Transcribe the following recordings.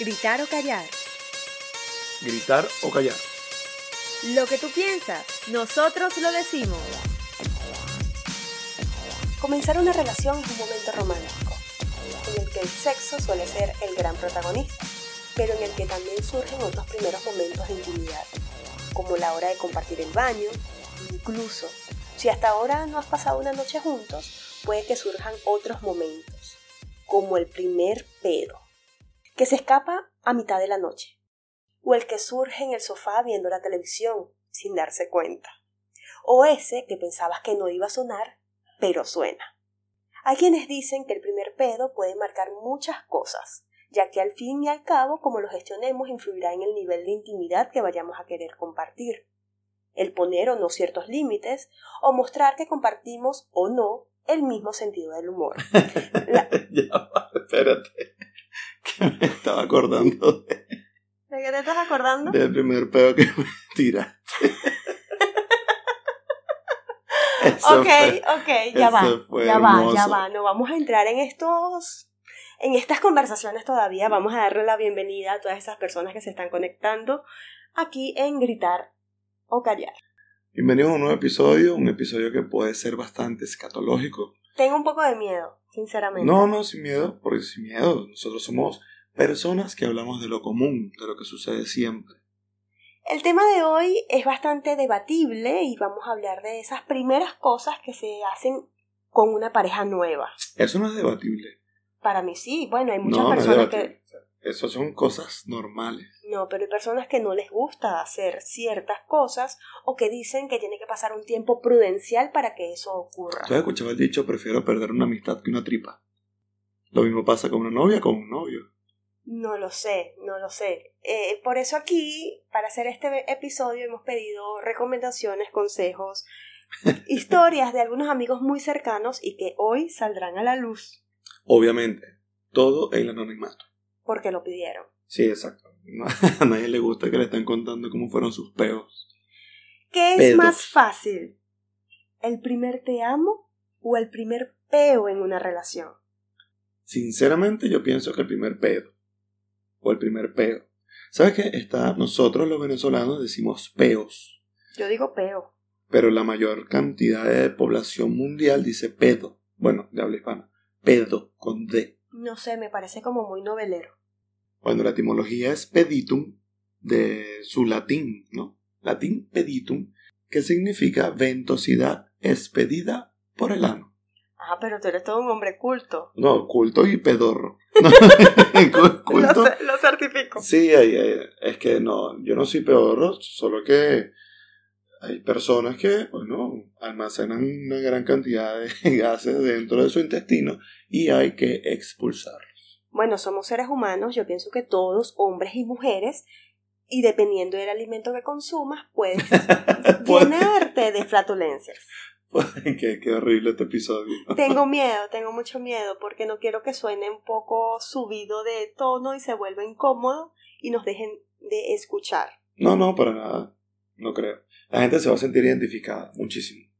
Gritar o callar. Gritar o callar. Lo que tú piensas, nosotros lo decimos. Comenzar una relación es un momento romántico, en el que el sexo suele ser el gran protagonista, pero en el que también surgen otros primeros momentos de intimidad, como la hora de compartir el baño, incluso si hasta ahora no has pasado una noche juntos, puede que surjan otros momentos, como el primer pedo, que se escapa a mitad de la noche, o el que surge en el sofá viendo la televisión sin darse cuenta, o ese que pensabas que no iba a sonar, pero suena. Hay quienes dicen que el primer pedo puede marcar muchas cosas, ya que al fin y al cabo, como lo gestionemos, influirá en el nivel de intimidad que vayamos a querer compartir el poner o no ciertos límites, o mostrar que compartimos o no el mismo sentido del humor. ya va, espérate, que me estaba acordando de... ¿De qué te estás acordando? Del primer pedo que me tiraste. ok, ok, ya va, ya va, ya va. No vamos a entrar en estos, en estas conversaciones todavía. Vamos a darle la bienvenida a todas esas personas que se están conectando aquí en Gritar o callar. Bienvenidos a un nuevo episodio, un episodio que puede ser bastante escatológico. Tengo un poco de miedo, sinceramente. No, no, sin miedo, porque sin miedo. Nosotros somos personas que hablamos de lo común, de lo que sucede siempre. El tema de hoy es bastante debatible y vamos a hablar de esas primeras cosas que se hacen con una pareja nueva. Eso no es debatible. Para mí sí, bueno, hay muchas personas que eso son cosas normales. No, pero hay personas que no les gusta hacer ciertas cosas o que dicen que tiene que pasar un tiempo prudencial para que eso ocurra. ¿Tú has escuchado el dicho prefiero perder una amistad que una tripa? Lo mismo pasa con una novia con un novio. No lo sé, no lo sé. Eh, por eso aquí, para hacer este episodio, hemos pedido recomendaciones, consejos, historias de algunos amigos muy cercanos y que hoy saldrán a la luz. Obviamente, todo el anonimato porque lo pidieron. Sí, exacto. a nadie le gusta que le estén contando cómo fueron sus peos. ¿Qué es más fácil? ¿El primer te amo o el primer peo en una relación? Sinceramente yo pienso que el primer pedo. O el primer peo. ¿Sabes qué? Está, nosotros los venezolanos decimos peos. Yo digo peo. Pero la mayor cantidad de población mundial dice pedo. Bueno, de habla hispana. Pedo, con D. No sé, me parece como muy novelero. Bueno, la etimología es peditum, de su latín, ¿no? Latín peditum, que significa ventosidad expedida por el ano. Ah, pero tú eres todo un hombre culto. No, culto y pedorro. culto. Lo, certifico. Sí, es que no, yo no soy pedorro, solo que hay personas que, bueno, almacenan una gran cantidad de gases dentro de su intestino y hay que expulsarlos bueno, somos seres humanos, yo pienso que todos, hombres y mujeres, y dependiendo del alimento que consumas, puedes llenarte de flatulencias. qué, qué horrible este episodio. Tengo miedo, tengo mucho miedo, porque no quiero que suene un poco subido de tono y se vuelva incómodo y nos dejen de escuchar. No, no, para nada. No creo. La gente se va a sentir identificada muchísimo.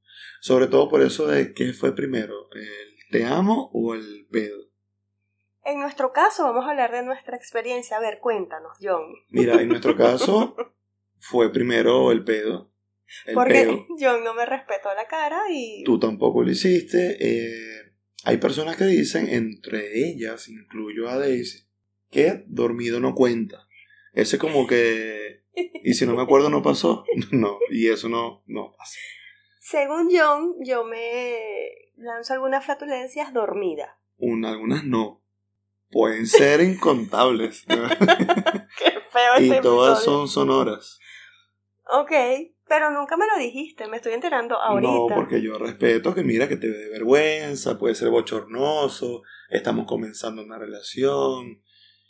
Sobre todo por eso de qué fue primero, el te amo o el pedo. En nuestro caso, vamos a hablar de nuestra experiencia. A ver, cuéntanos, John. Mira, en nuestro caso fue primero el pedo. Porque John no me respetó la cara y... Tú tampoco lo hiciste. Eh, hay personas que dicen, entre ellas, incluyo a Daisy, que dormido no cuenta. Ese como que... Y si no me acuerdo no pasó. No, y eso no, no pasa. Según John, yo me lanzo algunas flatulencias dormida. Una, algunas no pueden ser incontables. Qué feo este Y todas son sonoras. Ok, pero nunca me lo dijiste, me estoy enterando ahorita. No, porque yo respeto que mira que te ve vergüenza, puede ser bochornoso, estamos comenzando una relación.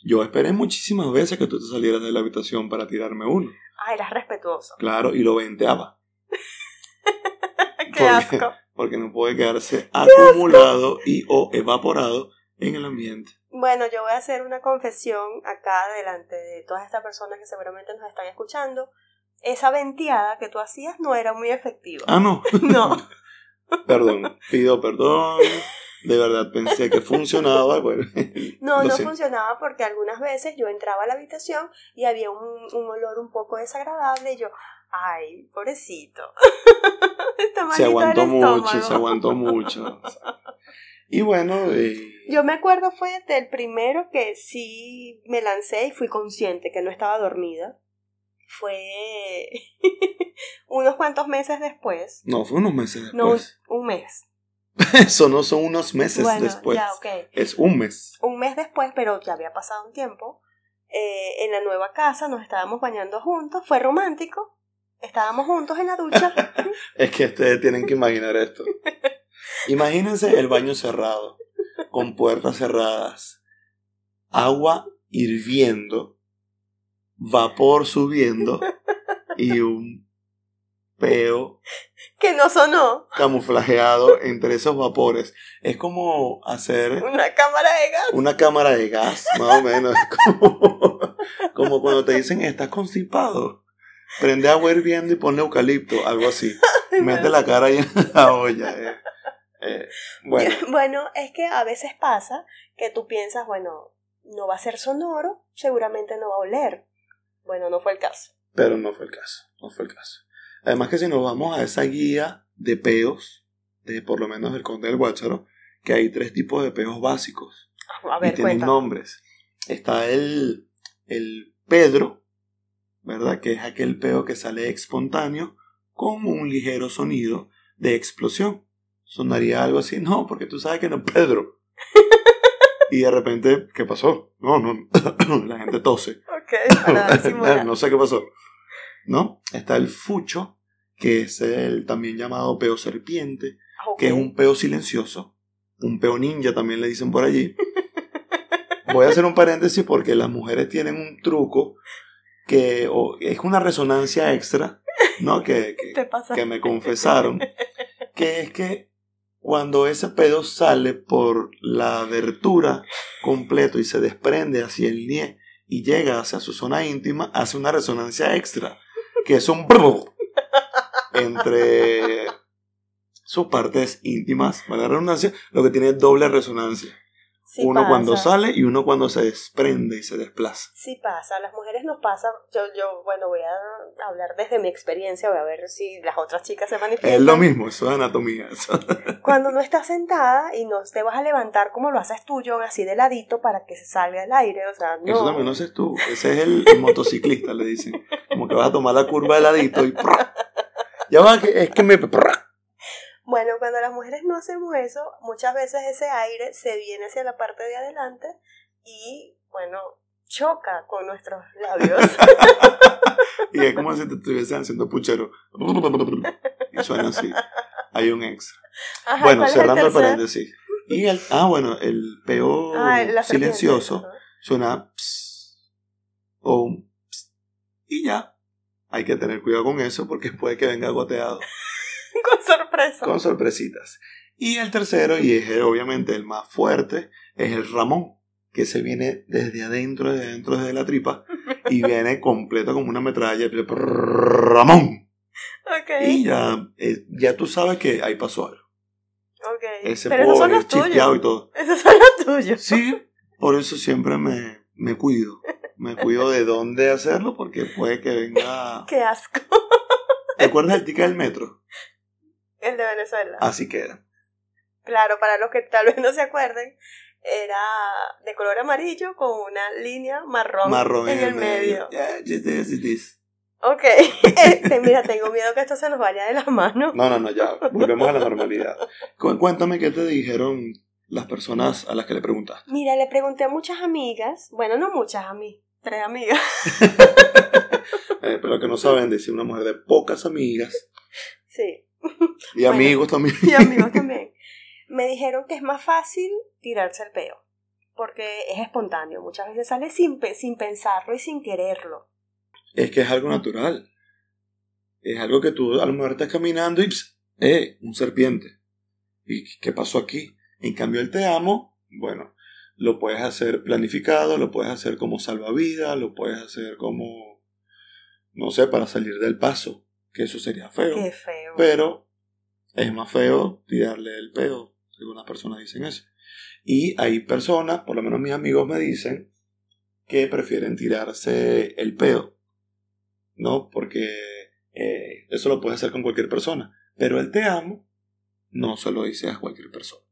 Yo esperé muchísimas veces que tú te salieras de la habitación para tirarme uno. Ah, eras respetuoso. Claro, y lo venteaba. Qué asco. Porque no puede quedarse acumulado y o evaporado en el ambiente. Bueno, yo voy a hacer una confesión acá delante de todas estas personas que seguramente nos están escuchando. Esa venteada que tú hacías no era muy efectiva. Ah, no. no. perdón, pido perdón. de verdad pensé que funcionaba. Bueno, No, no funcionaba porque algunas veces yo entraba a la habitación y había un, un olor un poco desagradable y yo, ay, pobrecito. Está se aguantó mucho, se aguantó mucho. Y bueno, eh, Yo me acuerdo fue del primero que sí me lancé y fui consciente que no estaba dormida. Fue unos cuantos meses después. no, fue unos meses No, después. un mes. Eso no son unos meses bueno, después. ya, ok. Es un mes. Un mes después, pero ya había pasado un tiempo. eh, en la nueva casa nos estábamos bañando juntos. Fue romántico. Estábamos juntos en la ducha. Es que ustedes tienen que imaginar esto. Imagínense el baño cerrado, con puertas cerradas, agua hirviendo, vapor subiendo y un peo que no sonó. camuflajeado entre esos vapores. Es como hacer Una cámara de gas. una cámara de gas, más o menos. Como, como cuando te dicen, estás constipado. Prende agua hirviendo y ponle eucalipto, algo así. Mete la cara ahí en la olla. eh. Eh, bueno, Bueno, es que a veces pasa que tú piensas, bueno, no va a ser sonoro, seguramente no va a oler. Bueno, no fue el caso. pero no fue el caso. No fue el caso. Además que si nos vamos a esa guía de peos, de por lo menos del Conde del Guácharo, que hay tres tipos de peos básicos. A y tienen nombres. Está el, el Pedro, ¿verdad? Que es aquel peo que sale espontáneo con un ligero sonido de explosión. Sonaría algo así, no, porque tú sabes que no es Pedro. Y de repente, ¿qué pasó? No, no, la gente tose. Ok, para no sé qué pasó. ¿No? Está el fucho, que es el también llamado peo serpiente, que es un peo silencioso. Un peo ninja también le dicen por allí. Voy a hacer un paréntesis porque las mujeres tienen un truco que o- es una resonancia extra, ¿no? Que, que- que me confesaron, que es que cuando ese pedo sale por la abertura completo y se desprende hacia el nie y llega hacia su zona íntima, hace una resonancia extra, que es un brrr entre sus partes íntimas, valga la redundancia, lo que tiene doble resonancia. Sí uno pasa. cuando sale y uno cuando se desprende y se desplaza. Sí pasa, a las mujeres nos pasa, yo, yo, bueno, voy a hablar desde mi experiencia, voy a ver si las otras chicas se manifiestan. Es lo mismo, eso es anatomía. eso. Cuando no estás sentada y no te vas a levantar como lo haces tú, John, así de ladito para que se salga el aire, o sea, no. Eso también lo haces tú. Ese es el, el motociclista, le dicen. Como que vas a tomar la curva de ladito y... ¡prra! Ya va, que es que me... Bueno, cuando las mujeres no hacemos eso, muchas veces ese aire se viene hacia la parte de adelante y, bueno, choca con nuestros labios. Y es como si te estuviesen haciendo puchero. Y suena así. Hay un extra. Ajá, Bueno, ¿cuál es cerrando el paréntesis. Y el... Ah, bueno, el peo Ah, silencioso suena... o un... y ya. Hay que tener cuidado con eso porque puede que venga goteado. Con sorpresa. con sorpresitas. Y el tercero, y es eh, obviamente el más fuerte, es el Ramón, que se viene desde adentro, desde adentro, desde la tripa, y viene completo como una metralla. Ramón. Ok, Y ya, eh, ya tú sabes que ahí pasó algo. ok. Ese Pero esos son los chispeado y tuyos. todo. Esos son los tuyos. Sí, por eso siempre me, me cuido. Me cuido de dónde hacerlo porque puede que venga... Qué asco. ¿Te acuerdas del ticket del metro? El de Venezuela. Así queda. Claro, para los que tal vez no se acuerden, era de color amarillo con una línea marrón, Marrón en el medio. Yeah, just this. Ok, Este, mira, tengo miedo que esto se nos vaya de las manos. No, no, no, ya, volvemos a la normalidad. Cu- Cuéntame qué te dijeron las personas a las que le preguntaste. Mira, le pregunté a muchas amigas, bueno, no muchas a mí, tres amigas. Eh, pero que no saben decir una mujer de pocas amigas Sí, y Bueno. amigos también. y amigos también. Me dijeron que es más fácil tirarse el peo, porque es espontáneo, muchas veces sale sin, sin pensarlo y sin quererlo. Es que es algo natural. Es algo que tú a lo mejor estás caminando y ps, ¡eh! Un serpiente. ¿Y qué pasó aquí? En cambio, el te amo, bueno, lo puedes hacer planificado, lo puedes hacer como salvavidas, lo puedes hacer como, no sé, para salir del paso, que eso sería feo. Qué feo. Pero es más feo tirarle el peo. Algunas personas dicen eso. Y hay personas, por lo menos mis amigos me dicen, que prefieren tirarse el pedo. ¿No? Porque eh, eso lo puedes hacer con cualquier persona. Pero el te amo no se lo dice a cualquier persona.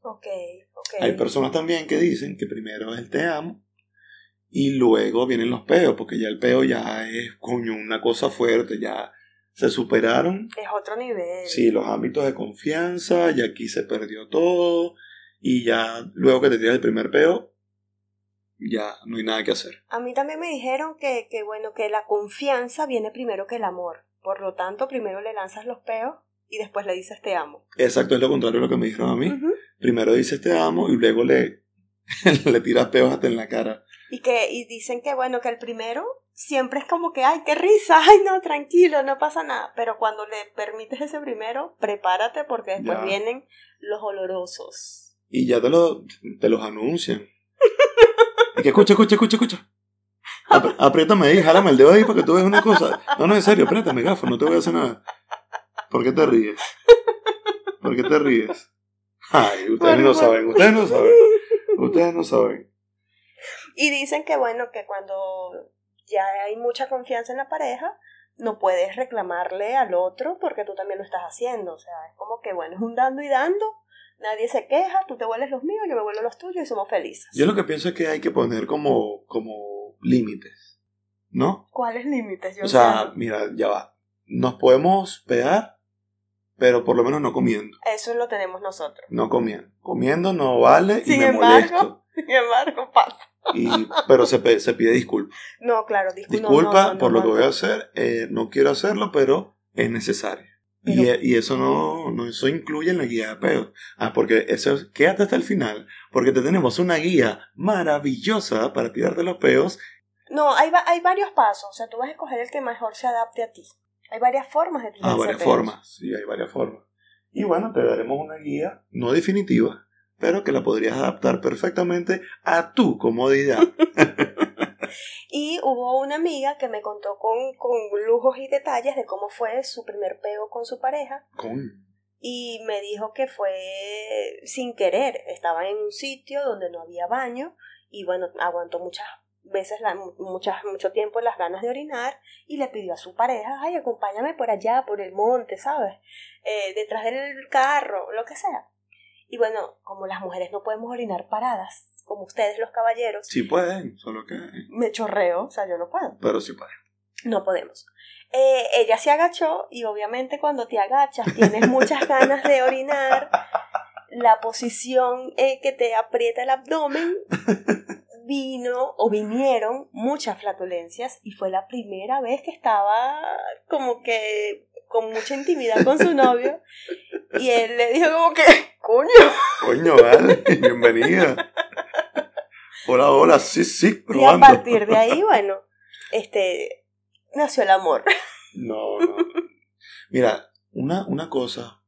Ok, ok. Hay personas también que dicen que primero es el te amo y luego vienen los peos, porque ya el peo ya es, coño, una cosa fuerte, ya se superaron. Es otro nivel. Sí, los ámbitos de confianza, y aquí se perdió todo, y ya luego que te tiras el primer peo, ya no hay nada que hacer. A mí también me dijeron que, que, bueno, que la confianza viene primero que el amor. Por lo tanto, primero le lanzas los peos y después le dices te amo. Exacto, es lo contrario de lo que me dijeron a mí. Primero dices te amo y luego le, le tiras peos hasta en la cara. Y que y dicen que bueno, que el primero siempre es como que, ay, qué risa, ay, no, tranquilo, no pasa nada. Pero cuando le permites ese primero, prepárate porque después vienen los olorosos. Y ya te, lo, te los anuncian. y que escucha, escucha, escucha, escucha. apriétame ahí, jálame el dedo ahí para que tú veas una cosa. No, no, en serio, apriétame, gafo, no te voy a hacer nada. ¿Por qué te ríes? ¿Por qué te ríes? Ay, ustedes no saben, ustedes no saben. Ustedes no saben. Y dicen que bueno, que cuando ya hay mucha confianza en la pareja, no puedes reclamarle al otro porque tú también lo estás haciendo. O sea, es como que bueno, es un dando y dando, nadie se queja, tú te vuelves los míos, yo me vuelvo los tuyos y somos felices. Yo lo que pienso es que hay que poner como, como límites, ¿no? ¿Cuáles límites? o sea, mira, ya va. Nos podemos pegar, pero por lo menos no comiendo. Eso lo tenemos nosotros. No comiendo. Comiendo no vale y sin me embargo, molesto. Sin embargo, pasa. Y, pero se, se pide disculpa. No, claro, discu- no, Disculpa no, no, por no, lo que voy a hacer. eh, no quiero hacerlo, pero es necesario. Y, Pero- y eso no, no eso incluye en la guía de peos. Ah, porque eso es, quédate hasta el final, porque te tenemos una guía maravillosa para tirarte los peos. No, hay, va- hay varios pasos. O sea, tú vas a escoger el que mejor se adapte a ti. Hay varias formas de tirarse Ah, varias formas. Sí, hay varias formas. Y bueno, te daremos una guía, no definitiva, pero que la podrías adaptar perfectamente a tu comodidad. Y hubo una amiga que me contó con, con lujos y detalles de cómo fue su primer pego con su pareja. Con... Y me dijo que fue sin querer. Estaba en un sitio donde no había baño. Y bueno, aguantó muchas veces, la, muchas, mucho tiempo las ganas de orinar. Y le pidió a su pareja, ay, acompáñame por allá, por el monte, ¿sabes? Eh, detrás del carro, lo que sea. Y bueno, como las mujeres no podemos orinar paradas, como ustedes los caballeros, Sí pueden, solo que... me chorreo, o sea, yo no puedo. Pero sí pueden. No podemos. Eh, ella se agachó y obviamente cuando te agachas tienes muchas ganas de orinar. La posición eh, que te aprieta el abdomen vino o vinieron muchas flatulencias y fue la primera vez que estaba como que con mucha intimidad con su novio y él le dijo como que coño Coño, vale, bienvenida. Hola, hola, sí, sí, y a probando. partir de ahí bueno este nació el amor No, no. Mira, una, una cosa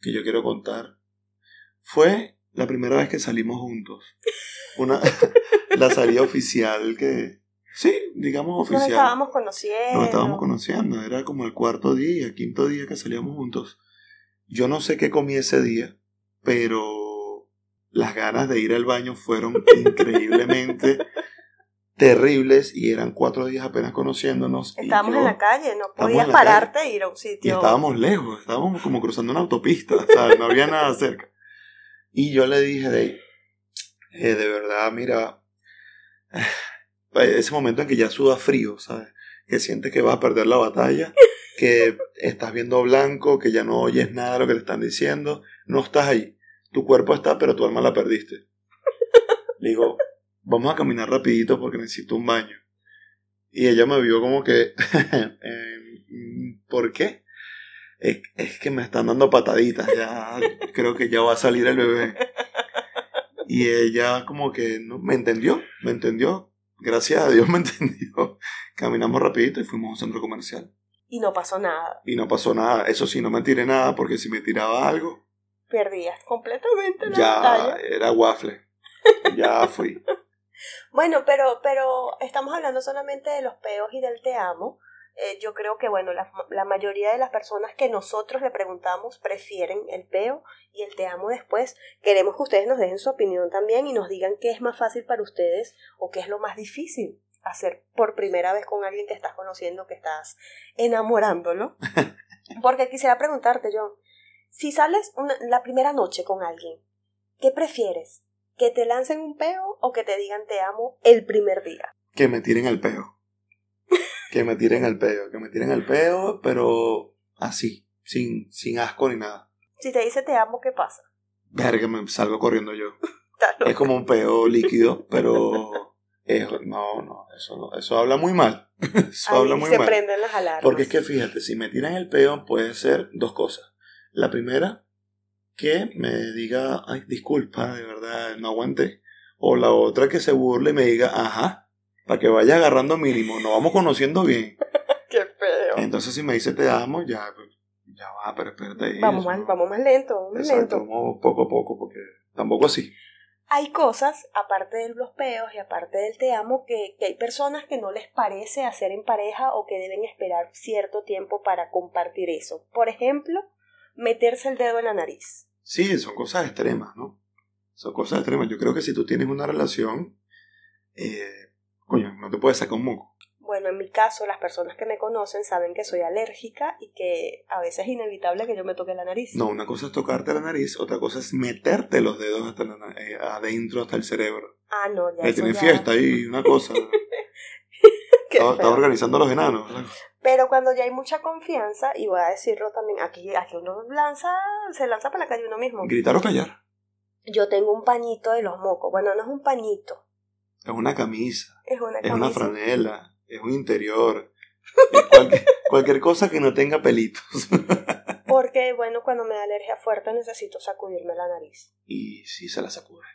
que yo quiero contar fue la primera vez que salimos juntos. Una, la salida oficial que, sí, digamos nos oficial. estábamos conociendo Nos estábamos conociendo, era como el cuarto día, quinto día que salíamos juntos. Yo no sé qué comí ese día, pero las ganas de ir al baño fueron increíblemente terribles y eran cuatro días apenas conociéndonos. y Estábamos yo- en la calle, no podías pararte e ir a un y sitio. estábamos lejos, estábamos como cruzando una autopista, ¿sabes? No había nada cerca. Y yo le dije, de, eh, de verdad, mira, ese momento en que ya suda frío, ¿sabes? Que sientes que vas a perder la batalla, que estás viendo blanco, que ya no oyes nada de lo que te están diciendo, no estás ahí. Tu cuerpo está, pero tu alma la perdiste. Le digo, vamos a caminar rapidito porque necesito un baño. Y ella me vio como que, eh, ¿por qué? Es, es que me están dando pataditas, ya creo que ya va a salir el bebé. Y ella como que no, me entendió, me entendió. Gracias a Dios me entendió. Caminamos rapidito y fuimos a un centro comercial. Y no pasó nada. Y no pasó nada. Eso sí, no me tiré nada porque si me tiraba algo, Perdías completamente la ya batalla. era waffle. Ya fui. Bueno, pero, pero estamos hablando solamente de los peos y del te amo. Eh, yo creo que, bueno, la, la, mayoría de las personas que nosotros le preguntamos prefieren el peo y el te amo después. Queremos que ustedes nos dejen su opinión también y nos digan qué es más fácil para ustedes o qué es lo más difícil hacer por primera vez con alguien que estás conociendo, que estás enamorándolo. Porque quisiera preguntarte, John, si sales la primera noche con alguien, ¿qué prefieres? ¿Que te lancen un peo o que te digan te amo el primer día? Que me tiren el peo. Que me tiren el peo, que me tiren el peo, pero así, sin, sin asco ni nada. Si te dice te amo, ¿qué pasa? Ver que me salgo corriendo yo. es como un peo líquido, pero no, no, eso no, eso habla muy mal. eso habla muy se prenden las alarmas. Porque es que fíjate, si me tiran el peo puede ser dos cosas. La primera, que me diga, ay, disculpa, de verdad, no aguanté. O la otra, que se burle y me diga, ajá, para que vaya agarrando mínimo, nos vamos conociendo bien. Qué feo. Entonces, si me dice te amo, ya, pues, ya va, pero espérate. Vamos, más, vamos más lento, vamos Exacto, Vamos poco a poco, porque tampoco así. Hay cosas, aparte de los peos y aparte del te amo, que, que hay personas que no les parece hacer en pareja o que deben esperar cierto tiempo para compartir eso. Por ejemplo, meterse el dedo en la nariz. Sí, son cosas extremas, ¿no? Son cosas extremas. Yo creo que si tú tienes una relación, eh, coño, no te puedes sacar un moco. Bueno, en mi caso, las personas que me conocen saben que soy alérgica y que a veces es inevitable que yo me toque la nariz. No, una cosa es tocarte la nariz, otra cosa es meterte los dedos hasta eh, adentro, hasta el cerebro. Ah, no, ya. Ahí tiene fiesta ahí, una cosa. Está, organizando los enanos. Pero cuando ya hay mucha confianza, y voy a decirlo también, aquí, aquí uno lanza, se lanza para la calle uno mismo. Gritar o callar. Yo tengo un pañito de los mocos. Bueno, no es un pañito. Es una camisa. Es una camisa. Es una franela. Es un interior. cualquier, cualquier cosa que no tenga pelitos. Porque, bueno, cuando me da alergia fuerte necesito sacudirme la nariz. Y sí se la sacude.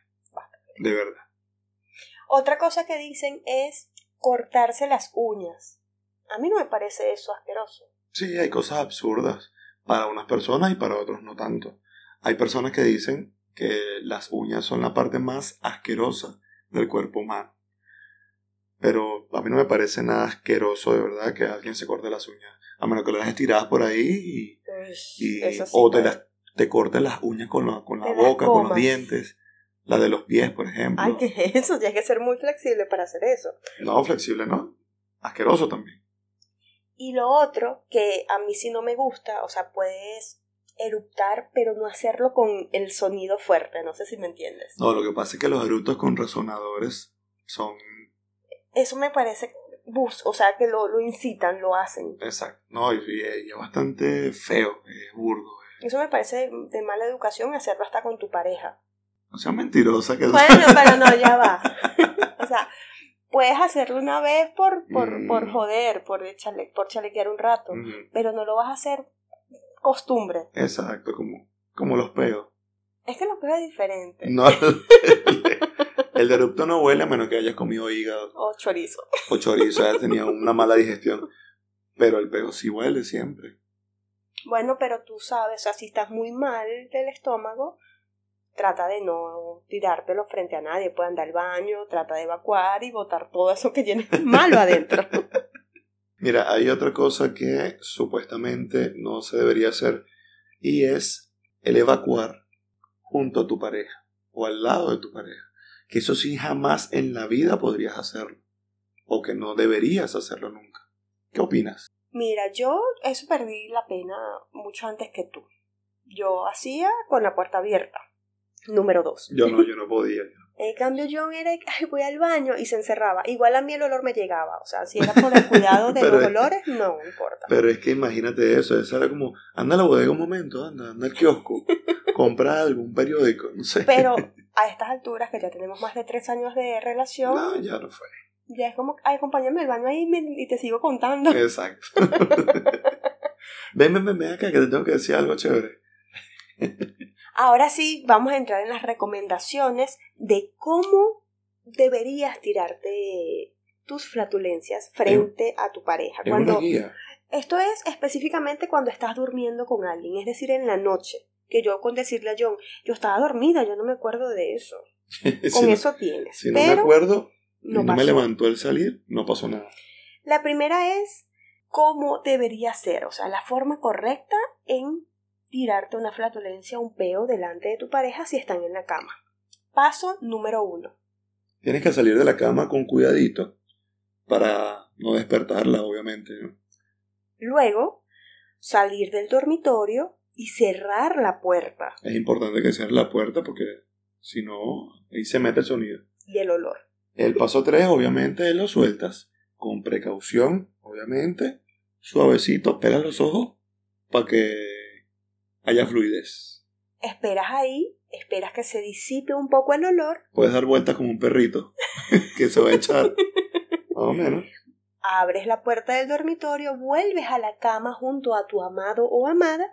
De verdad. Otra cosa que dicen es cortarse las uñas. A mí no me parece eso asqueroso. Sí, hay cosas absurdas para unas personas y para otros no tanto. Hay personas que dicen que las uñas son la parte más asquerosa del cuerpo humano. Pero a mí no me parece nada asqueroso de verdad que alguien se corte las uñas. A menos que lo dejes tiradas por ahí y, o te, las, te las uñas con la, con la boca, con los dientes. La de los pies, por ejemplo. Ay, ¿qué es eso? Tienes que ser muy flexible para hacer eso. No, flexible no. Asqueroso también. Y lo otro, que a mí sí no me gusta, o sea, puedes eruptar, pero no hacerlo con el sonido fuerte, no sé si me entiendes. No, lo que pasa es que los eructos con resonadores son... Eso me parece bus, o sea, que lo, lo incitan, lo hacen. Exacto, no, y, es bastante feo, es burdo. Eso me parece de mala educación hacerlo hasta con tu pareja. No sea mentirosa que Bueno, pero no, ya va. o sea, puedes hacerlo una vez por, por, mm. por joder, por, chale, por chalequear un rato, pero no lo vas a hacer costumbre. Exacto, como, como los peos. Es que los peos es diferente. No, el, de erupto no huele a menos que hayas comido hígado. O chorizo. O chorizo, hayas tenido una mala digestión. Pero el peo sí huele siempre. Bueno, pero tú sabes, o sea, si estás muy mal del estómago, trata de no tirártelo frente a nadie, puede andar al baño, trata de evacuar y botar todo eso que tiene malo adentro. Mira, hay otra cosa que supuestamente no se debería hacer y es el evacuar junto a tu pareja o al lado de tu pareja. Que eso sí jamás en la vida podrías hacerlo o que no deberías hacerlo nunca. ¿Qué opinas? Mira, yo eso perdí la pena mucho antes que tú. Yo hacía con la puerta abierta número dos. Yo no, yo no podía. En cambio, John era, ay, voy al baño y se encerraba. Igual a mí el olor me llegaba. O sea, si era por el cuidado de los olores, no importa. Pero es que imagínate eso. Eso era como, anda a la bodega un momento, anda, anda al kiosco, compra algún periódico, no sé. Pero a estas alturas, que ya tenemos más de tres años de relación. No, ya no fue. Ya es como, ay, acompáñame al baño ahí y te sigo contando. Exacto. ven, ven, ven acá que te tengo que decir algo chévere. Ahora sí, vamos a entrar en las recomendaciones de cómo deberías tirarte tus flatulencias frente a tu pareja. Cuando, Esto es específicamente cuando estás durmiendo con alguien, es decir, en la noche. Que yo con decirle a John, yo estaba dormida, yo no me acuerdo de eso. con eso tienes. Si no me acuerdo, no, me levantó el salir, no pasó nada. La primera es cómo debería ser, o sea, la forma correcta en tirarte una flatulencia, un peo delante de tu pareja si están en la cama. Paso número uno. Tienes que salir de la cama con cuidadito para no despertarla, obviamente. Luego, salir del dormitorio y cerrar la puerta. Es importante que cierres la puerta porque si no, ahí se mete el sonido. Y el olor. El paso 3, obviamente, lo sueltas con precaución, obviamente, suavecito, pela los ojos para que haya fluidez. Esperas ahí, esperas que se disipe un poco el olor. Puedes dar vueltas como un perrito que se va a echar, más o menos. Abres la puerta del dormitorio, vuelves a la cama junto a tu amado o amada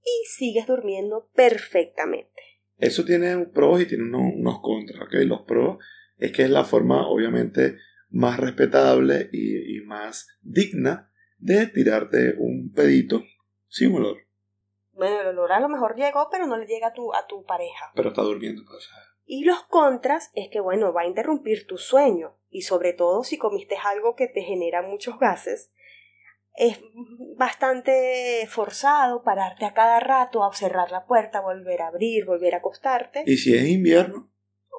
y sigues durmiendo perfectamente. Eso tiene pros y tiene unos, unos contras, ¿ok? Los pros es que es la forma, obviamente, más respetable y, y más digna de tirarte un pedito sin olor. Bueno, el olor a lo mejor llegó, pero no le llega a tu, a tu pareja. Pero está durmiendo, pues. Y los contras es que, bueno, va a interrumpir tu sueño. Y sobre todo si comiste algo que te genera muchos gases, es bastante forzado pararte a cada rato a cerrar la puerta, volver a abrir, volver a acostarte. Y si es invierno,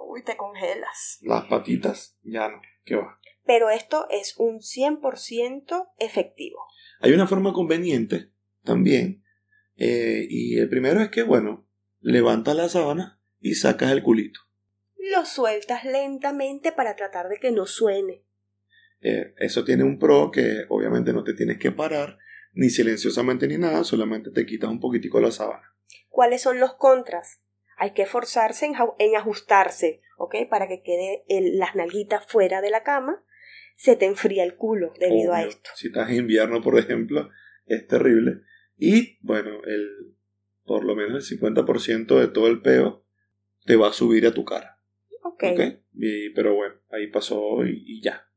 Uy, te congelas. las patitas, ya no. ¿Qué va? Pero esto es un 100% efectivo. Hay una forma conveniente también. Eh, y el primero es que, bueno, levantas la sábana y sacas el culito. Lo sueltas lentamente para tratar de que no suene. Eh, eso tiene un pro que obviamente no te tienes que parar, ni silenciosamente ni nada, solamente te quitas un poquitico la sábana. ¿Cuáles son los contras? Hay que forzarse en, ajustarse, ¿ok? Para que quede el- las nalguitas fuera de la cama. Se te enfría el culo debido a esto. Si estás en invierno, por ejemplo, es terrible. Y bueno, el, por lo menos el 50% de todo el peo te va a subir a tu cara. Ok. ¿ok? Y- pero bueno, ahí pasó y, y ya.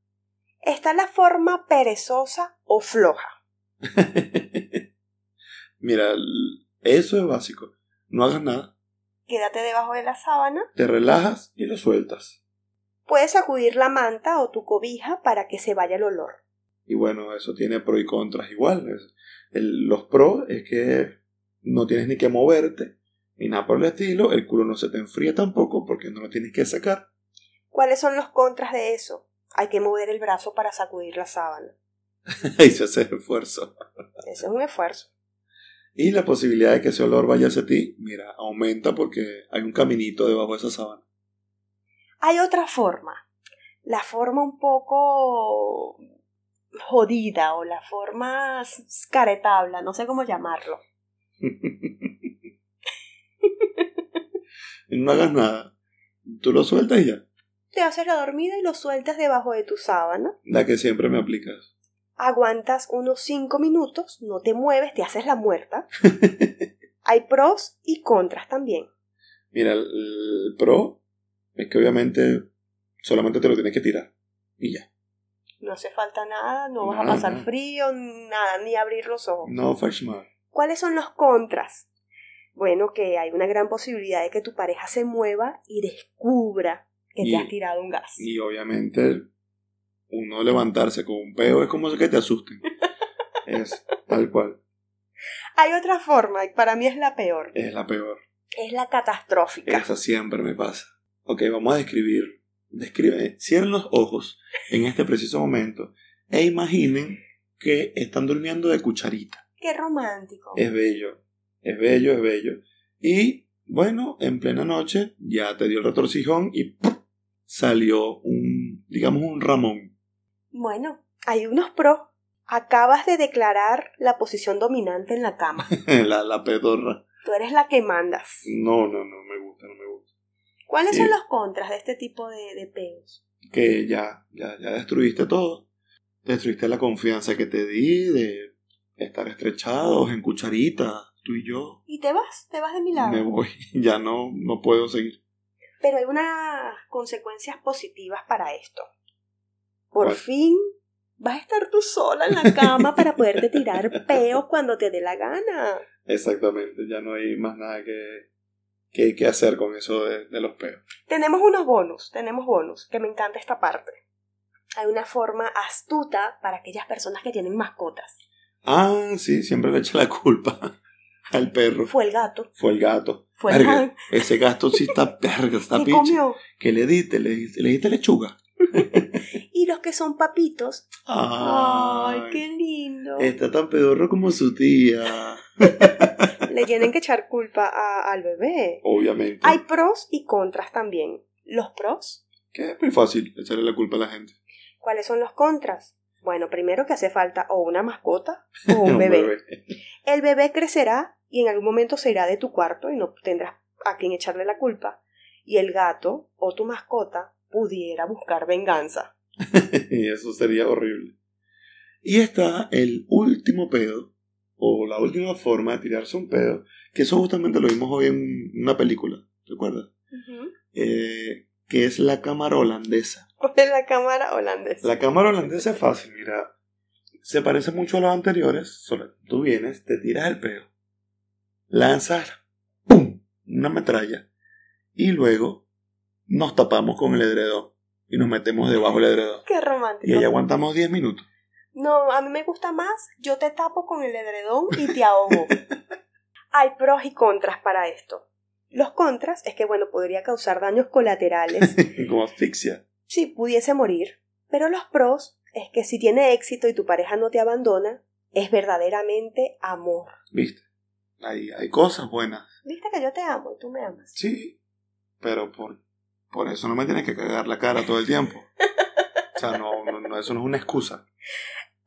Está la forma perezosa o floja. Mira, eso es básico. No hagas nada. Quédate debajo de la sábana. Te relajas y lo sueltas. Puedes sacudir la manta o tu cobija para que se vaya el olor. Y bueno, eso tiene pros y contras igual. Es- el- los pros es que no tienes ni que moverte, ni nada por el estilo. El culo no se te enfría tampoco porque no lo tienes que sacar. ¿Cuáles son los contras de eso? Hay que mover el brazo para sacudir la sábana. Se hace esfuerzo. Eso es un esfuerzo. Y la posibilidad de que ese olor vaya hacia ti, mira, aumenta porque hay un caminito debajo de esa sábana. Hay otra forma. La forma un poco jodida o la forma caretabla, no sé cómo llamarlo. No hagas nada. Tú lo sueltas y ya. Te haces la dormida y lo sueltas debajo de tu sábana. La que siempre me aplicas. Aguantas unos 5 minutos, no te mueves, te haces la muerta. Hay pros y contras también. Mira, el pro es que obviamente solamente te lo tienes que tirar. Y ya. No hace falta nada, no vas a pasar frío, nada, ni abrir los ojos. No fashman. ¿Cuáles son los contras? Bueno, que hay una gran posibilidad de que tu pareja se mueva y descubra que Y- te has tirado un gas. Y obviamente uno levantarse con un peo es como que te asusten. es tal cual. Hay otra forma, y para mí es la peor. Es la peor. Es la catastrófica. Esa siempre me pasa. Ok, vamos a describir. Describe, cierren los ojos en este preciso momento e imaginen que están durmiendo de cucharita. Qué romántico. Es bello, es bello, es bello. Y bueno, en plena noche ya te dio el retorcijón y ¡pum! salió un, digamos, un ramón. Bueno, hay unos pros. Acabas de declarar la posición dominante en la cama. la, la pedorra. Tú eres la que mandas. No, no, no me gusta, no me gusta. ¿Cuáles Sí. son los contras de este tipo de, de peos? Que ya, ya, ya destruiste todo. Destruiste la confianza que te di de estar estrechados en cucharita, tú y yo. Y te vas, te vas de mi lado. Me voy, ya no, no puedo seguir. Pero hay unas consecuencias positivas para esto. Por ¿Cuál? fin vas a estar tú sola en la cama para poderte tirar peos cuando te dé la gana. Exactamente, ya no hay más nada que, que, que hacer con eso de, de los peos. Tenemos unos bonus, tenemos bonus, que me encanta esta parte. Hay una forma astuta para aquellas personas que tienen mascotas. Ah, sí, siempre le echa la culpa al perro. Fue el gato. Fue el gato. Fue el gato. ese gato sí está verga, está ¿Qué piche. comió? ¿Qué le diste? ¿Le, diste- le diste lechuga? Y los que son papitos. Ay, Ay, qué lindo. Está tan pedorro como su tía. Le tienen que echar culpa a- al bebé. Obviamente. Hay pros y contras también. Los pros, Que es muy fácil echarle la culpa a la gente. ¿cuáles son los contras? Bueno, primero que hace falta o una mascota o un bebé. El bebé crecerá y en algún momento se irá de tu cuarto y no tendrás a quien echarle la culpa. Y el gato o tu mascota pudiera buscar venganza. y eso sería horrible. Y está el último pedo, o la última forma de tirarse un pedo, que eso justamente lo vimos hoy en una película, ¿te acuerdas? Eh, que es la cámara holandesa. ¿Cuál es la cámara holandesa? La cámara holandesa es fácil, mira. Se parece mucho a los anteriores. Solo tú vienes, te tiras el pedo, lanzas ¡pum! una metralla y luego nos tapamos con el edredón y nos metemos debajo del edredón. Qué romántico. Y ahí aguantamos 10 minutos. No, a mí me gusta más, yo te tapo con el edredón y te ahogo. Hay pros y contras para esto. Los contras es que, bueno, podría causar daños colaterales Como asfixia. si pudiese morir. Pero los pros es que si tiene éxito y tu pareja no te abandona, es verdaderamente amor. ¿Viste? Hay, hay cosas buenas. Viste que yo te amo y tú me amas. Sí. Pero por, por eso no me tienes que cagar la cara todo el tiempo. O sea, no, no, no, eso no es una excusa.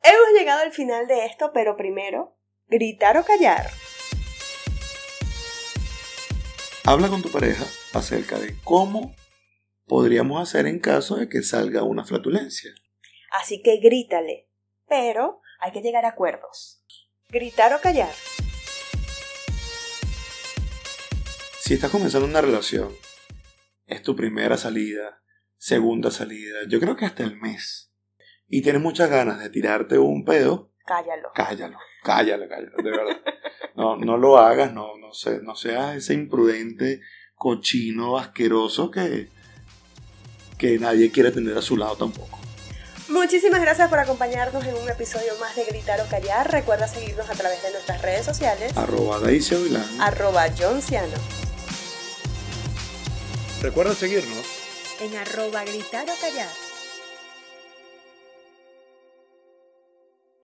Hemos llegado al final de esto, pero primero, gritar o callar. Habla con tu pareja acerca de cómo podríamos hacer en caso de que salga una flatulencia. Así que grítale. Pero hay que llegar a acuerdos. Gritar o callar. Si estás comenzando una relación, es tu primera salida, segunda salida, yo creo que hasta el mes, y tienes muchas ganas de tirarte un pedo, Cállalo. cállalo, cállalo, cállalo, de verdad. No, no lo hagas, no, no, sé, no seas ese imprudente, cochino, asqueroso que, que nadie quiere tener a su lado tampoco. Muchísimas gracias por acompañarnos en un episodio más de Gritar o Callar. Recuerda seguirnos a través de nuestras redes sociales. Arroba Daisy. Arroba John Ciano. Recuerda seguirnos En arroba gritar o callar.